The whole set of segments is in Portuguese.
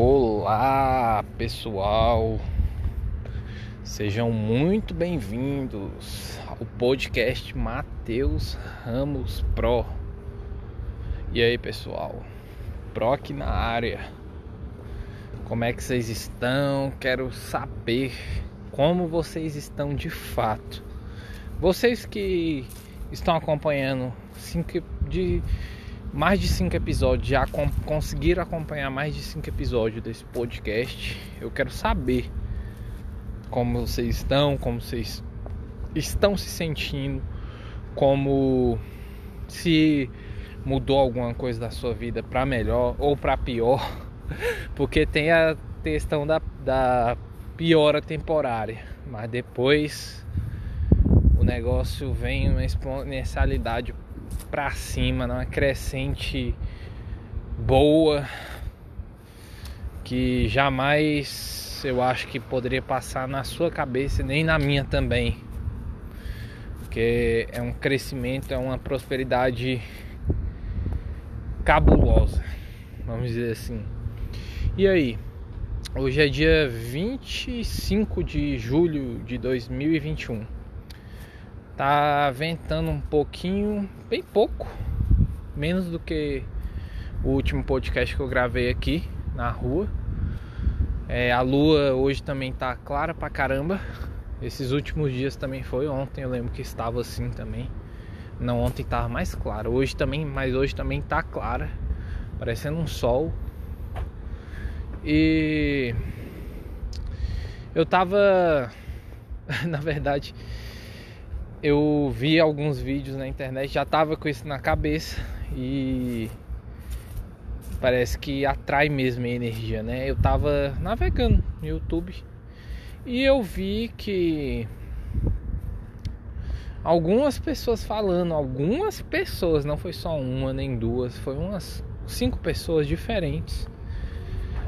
Olá, pessoal. Sejam muito bem-vindos ao podcast Mateus Ramos Pro. E aí, pessoal? Pro aqui na área. Como é que vocês estão? Quero saber como vocês estão de fato. Vocês que estão acompanhando cinco de mais de cinco episódios, já conseguiram acompanhar mais de cinco episódios desse podcast. Eu quero saber como vocês estão, como vocês estão se sentindo, como se mudou alguma coisa da sua vida para melhor ou para pior, porque tem a questão da, da piora temporária, mas depois o negócio vem uma exponencialidade para cima, numa crescente boa que jamais eu acho que poderia passar na sua cabeça nem na minha também. Porque é um crescimento, é uma prosperidade cabulosa, vamos dizer assim. E aí? Hoje é dia 25 de julho de 2021. Tá ventando um pouquinho, bem pouco, menos do que o último podcast que eu gravei aqui na rua. É, a lua hoje também tá clara pra caramba. Esses últimos dias também foi. Ontem eu lembro que estava assim também. Não, ontem tava mais clara. Hoje também, mas hoje também tá clara. Parecendo um sol. E eu tava na verdade eu vi alguns vídeos na internet, já tava com isso na cabeça e parece que atrai mesmo a energia, né? Eu tava navegando no YouTube e eu vi que algumas pessoas falando, algumas pessoas, não foi só uma nem duas, foi umas cinco pessoas diferentes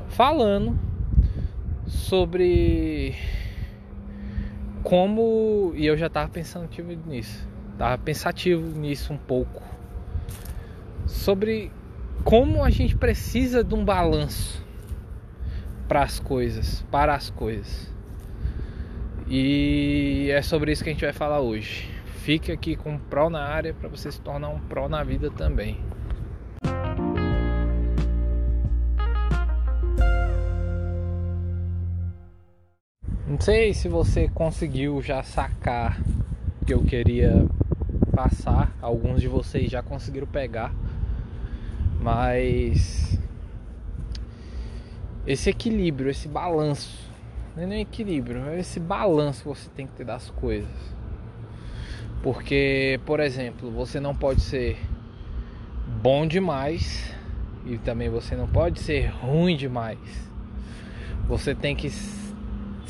falando sobre como e eu já estava pensando nisso, tava pensativo nisso um pouco sobre como a gente precisa de um balanço para as coisas, para as coisas. E é sobre isso que a gente vai falar hoje. Fique aqui com um pró na área para você se tornar um pró na vida também. Não sei se você conseguiu já sacar o que eu queria passar. Alguns de vocês já conseguiram pegar. Mas esse equilíbrio, esse balanço, não é nem equilíbrio, é esse balanço que você tem que ter das coisas. Porque, por exemplo, você não pode ser bom demais e também você não pode ser ruim demais. Você tem que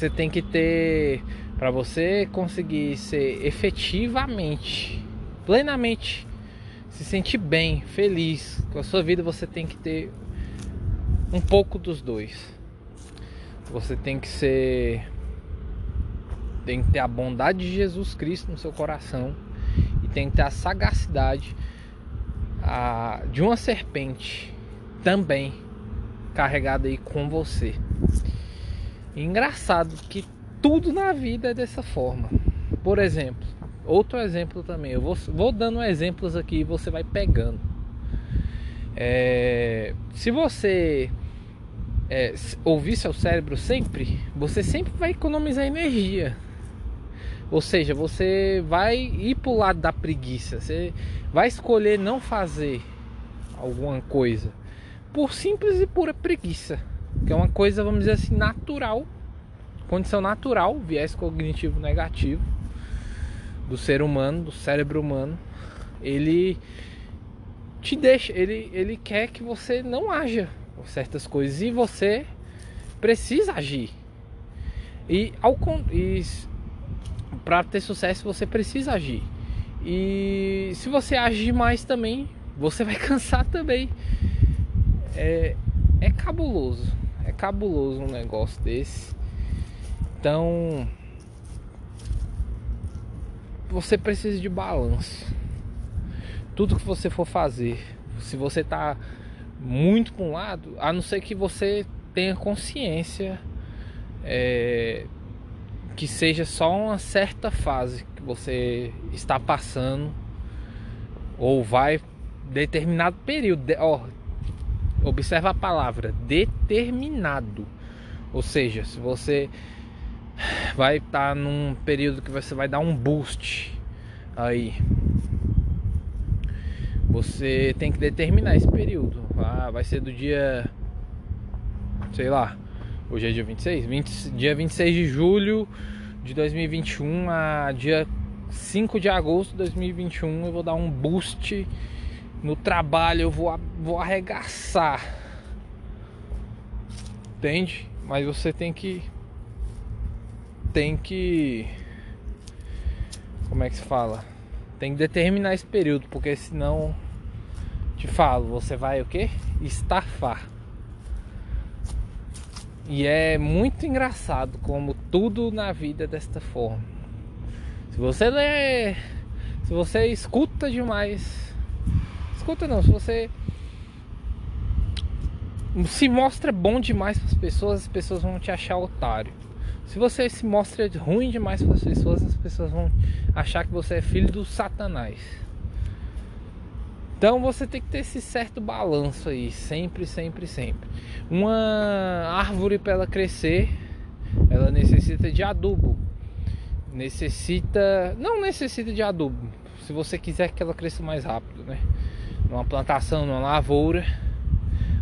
você tem que ter para você conseguir ser efetivamente, plenamente se sentir bem, feliz com a sua vida, você tem que ter um pouco dos dois. Você tem que ser tem que ter a bondade de Jesus Cristo no seu coração e tem que ter a sagacidade a, de uma serpente também carregada aí com você. Engraçado que tudo na vida é dessa forma. Por exemplo, outro exemplo também. Eu vou, vou dando exemplos aqui e você vai pegando. É, se você é, ouvir seu cérebro sempre, você sempre vai economizar energia. Ou seja, você vai ir para o lado da preguiça. Você vai escolher não fazer alguma coisa por simples e pura preguiça. Que é uma coisa, vamos dizer assim, natural. Condição natural, viés cognitivo negativo do ser humano, do cérebro humano. Ele te deixa, ele, ele quer que você não haja certas coisas e você precisa agir. E, ao, e para ter sucesso você precisa agir. E se você agir mais também, você vai cansar também. É, é cabuloso. É cabuloso um negócio desse. Então você precisa de balanço. Tudo que você for fazer, se você tá muito para um lado, a não ser que você tenha consciência é, que seja só uma certa fase que você está passando ou vai determinado período. Ó, observa a palavra determinado. Ou seja, se você vai estar tá num período que você vai dar um boost aí, você tem que determinar esse período. Ah, vai ser do dia sei lá, hoje é dia 26, 20, dia 26 de julho de 2021 a dia 5 de agosto de 2021 eu vou dar um boost no trabalho, eu vou, vou arregaçar. Entende? Mas você tem que. Tem que. Como é que se fala? Tem que determinar esse período, porque senão. Te falo, você vai o que? Estafar. E é muito engraçado como tudo na vida é desta forma. Se você lê. Se você escuta demais escuta não, se você se mostra bom demais para as pessoas, as pessoas vão te achar otário. Se você se mostra ruim demais para as pessoas, as pessoas vão achar que você é filho do Satanás. Então você tem que ter esse certo balanço aí, sempre, sempre, sempre. Uma árvore para ela crescer, ela necessita de adubo. Necessita, não necessita de adubo. Se você quiser que ela cresça mais rápido, né? Numa plantação, numa lavoura,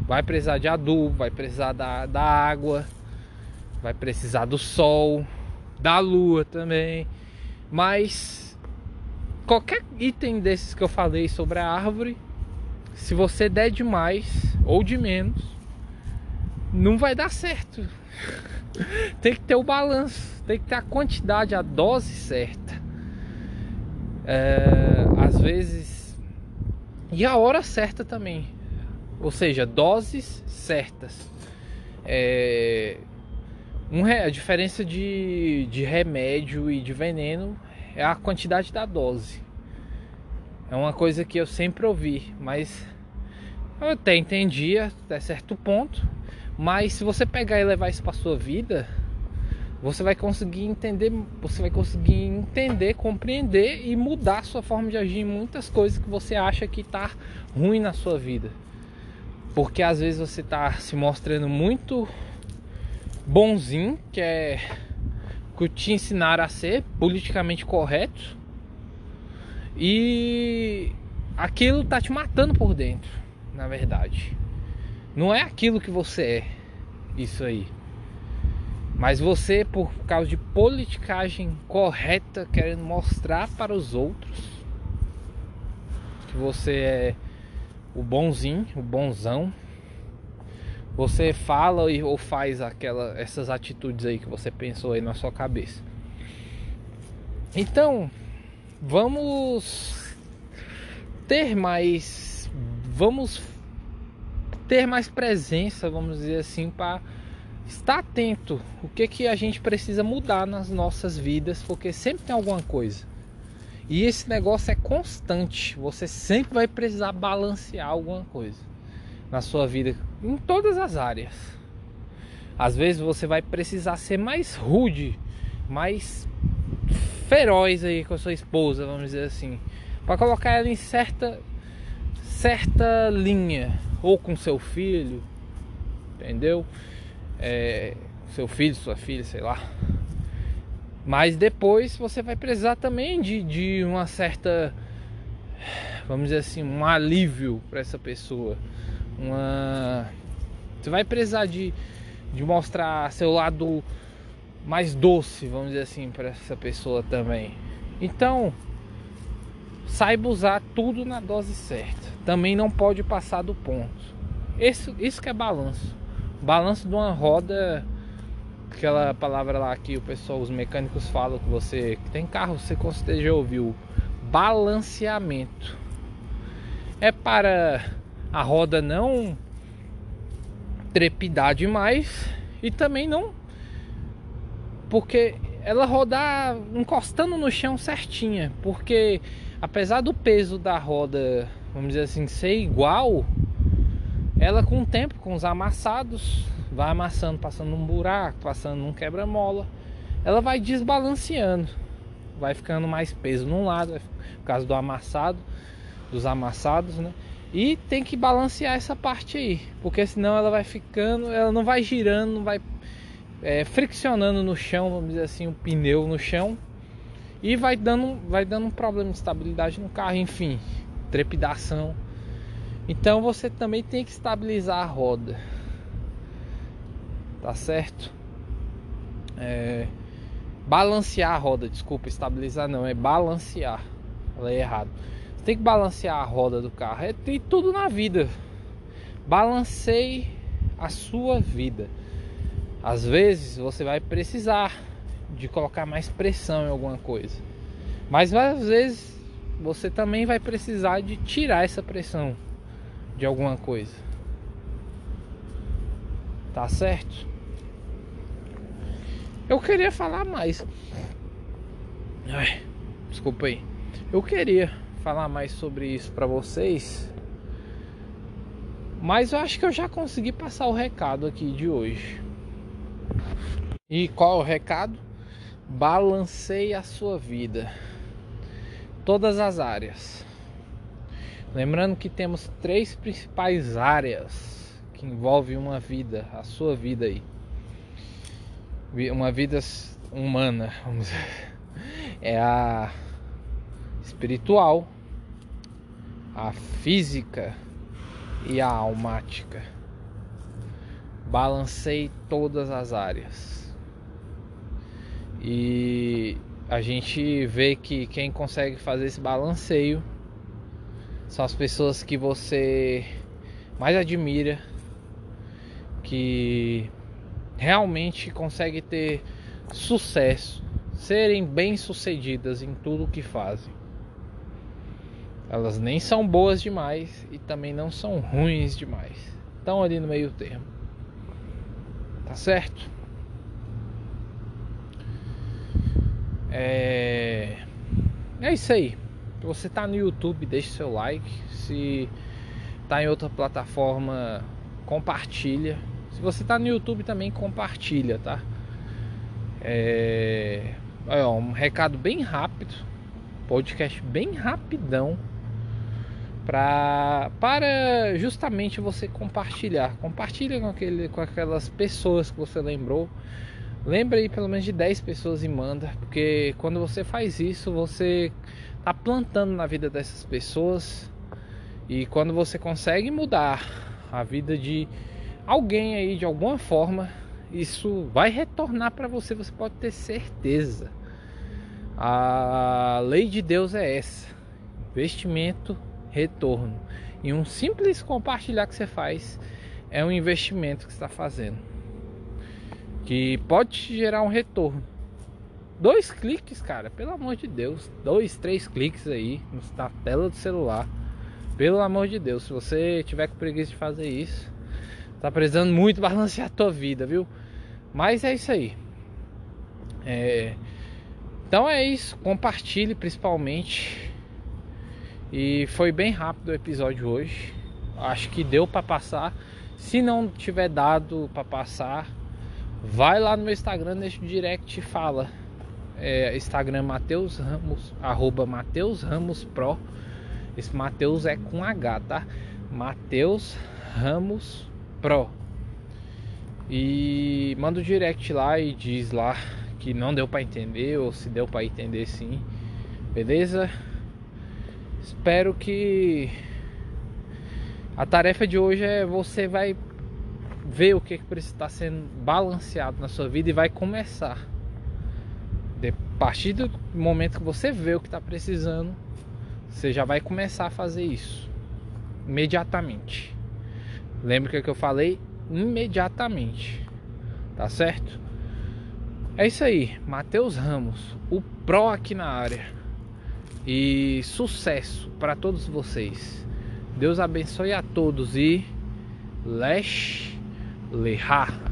vai precisar de adubo, vai precisar da, da água, vai precisar do sol, da lua também. Mas qualquer item desses que eu falei sobre a árvore, se você der demais ou de menos, não vai dar certo. tem que ter o balanço, tem que ter a quantidade, a dose certa. É, às vezes e a hora certa também. Ou seja, doses certas. É, um, a diferença de, de remédio e de veneno é a quantidade da dose. É uma coisa que eu sempre ouvi, mas eu até entendia até certo ponto. Mas se você pegar e levar isso para sua vida, você vai conseguir entender, você vai conseguir entender, compreender e mudar a sua forma de agir em muitas coisas que você acha que está ruim na sua vida. Porque às vezes você está se mostrando muito bonzinho, que é que te ensinar a ser politicamente correto. E aquilo tá te matando por dentro, na verdade. Não é aquilo que você é. Isso aí. Mas você, por causa de politicagem correta, querendo mostrar para os outros que você é o bonzinho, o bonzão, você fala ou faz aquela, essas atitudes aí que você pensou aí na sua cabeça. Então, vamos ter mais, vamos ter mais presença, vamos dizer assim, para estar atento o que que a gente precisa mudar nas nossas vidas, porque sempre tem alguma coisa. E esse negócio é constante, você sempre vai precisar balancear alguma coisa na sua vida em todas as áreas. Às vezes você vai precisar ser mais rude, mais feroz aí com a sua esposa, vamos dizer assim, para colocar ela em certa certa linha ou com seu filho, entendeu? É, seu filho, sua filha, sei lá. Mas depois você vai precisar também de, de uma certa, vamos dizer assim, um alívio para essa pessoa. Uma, você vai precisar de, de mostrar seu lado mais doce, vamos dizer assim, para essa pessoa também. Então, saiba usar tudo na dose certa. Também não pode passar do ponto. Isso, isso que é balanço. Balanço de uma roda, aquela palavra lá que o pessoal, os mecânicos falam que você que tem carro, você com certeza já ouviu. Balanceamento. É para a roda não trepidar demais e também não porque ela rodar encostando no chão certinha, porque apesar do peso da roda, vamos dizer assim, ser igual, ela com o tempo, com os amassados, vai amassando, passando num buraco, passando num quebra-mola, ela vai desbalanceando, vai ficando mais peso num lado, por causa do amassado, dos amassados, né? E tem que balancear essa parte aí, porque senão ela vai ficando, ela não vai girando, não vai é, friccionando no chão, vamos dizer assim, o pneu no chão e vai dando, vai dando um problema de estabilidade no carro, enfim, trepidação. Então você também tem que estabilizar a roda, tá certo? É, balancear a roda, desculpa, estabilizar não, é balancear. Falei errado. Você tem que balancear a roda do carro. É tem tudo na vida. Balanceie a sua vida. Às vezes você vai precisar de colocar mais pressão em alguma coisa. Mas às vezes você também vai precisar de tirar essa pressão de alguma coisa. Tá certo? Eu queria falar mais. Ai, desculpa aí. Eu queria falar mais sobre isso para vocês. Mas eu acho que eu já consegui passar o recado aqui de hoje. E qual é o recado? Balanceie a sua vida. Todas as áreas. Lembrando que temos três principais áreas que envolvem uma vida, a sua vida aí uma vida humana, vamos dizer. É a espiritual, a física e a almática. Balancei todas as áreas. E a gente vê que quem consegue fazer esse balanceio são as pessoas que você mais admira, que realmente conseguem ter sucesso, serem bem-sucedidas em tudo que fazem. Elas nem são boas demais e também não são ruins demais. Estão ali no meio termo. Tá certo? É, é isso aí. Se você tá no YouTube, deixe seu like. Se tá em outra plataforma, compartilha se você está no YouTube também compartilha, tá? É... é um recado bem rápido, podcast bem rapidão pra, para justamente você compartilhar. Compartilha com, aquele, com aquelas pessoas que você lembrou. Lembra aí pelo menos de 10 pessoas e manda, porque quando você faz isso, você tá plantando na vida dessas pessoas. E quando você consegue mudar a vida de alguém aí de alguma forma isso vai retornar para você, você pode ter certeza. A lei de Deus é essa: investimento, retorno. E um simples compartilhar que você faz é um investimento que está fazendo, que pode gerar um retorno. Dois cliques, cara, pelo amor de Deus, dois, três cliques aí na tela do celular, pelo amor de Deus. Se você tiver com preguiça de fazer isso, Tá precisando muito balancear a tua vida, viu? Mas é isso aí. É... Então é isso. Compartilhe principalmente. E foi bem rápido o episódio hoje. Acho que deu para passar. Se não tiver dado para passar, vai lá no meu Instagram, deixa o direct e fala. É, Instagram Mateus Ramos, arroba Mateus Ramos Pro. Esse Mateus é com H, tá? Mateus Ramos Pro. E manda o direct lá e diz lá que não deu para entender ou se deu para entender sim. Beleza? Espero que a tarefa de hoje é você vai ver o que, que estar sendo balanceado na sua vida e vai começar. A partir do momento que você vê o que está precisando, você já vai começar a fazer isso imediatamente. Lembra que eu falei imediatamente. Tá certo? É isso aí, Matheus Ramos, o pro aqui na área. E sucesso para todos vocês. Deus abençoe a todos e Lesh Lehar.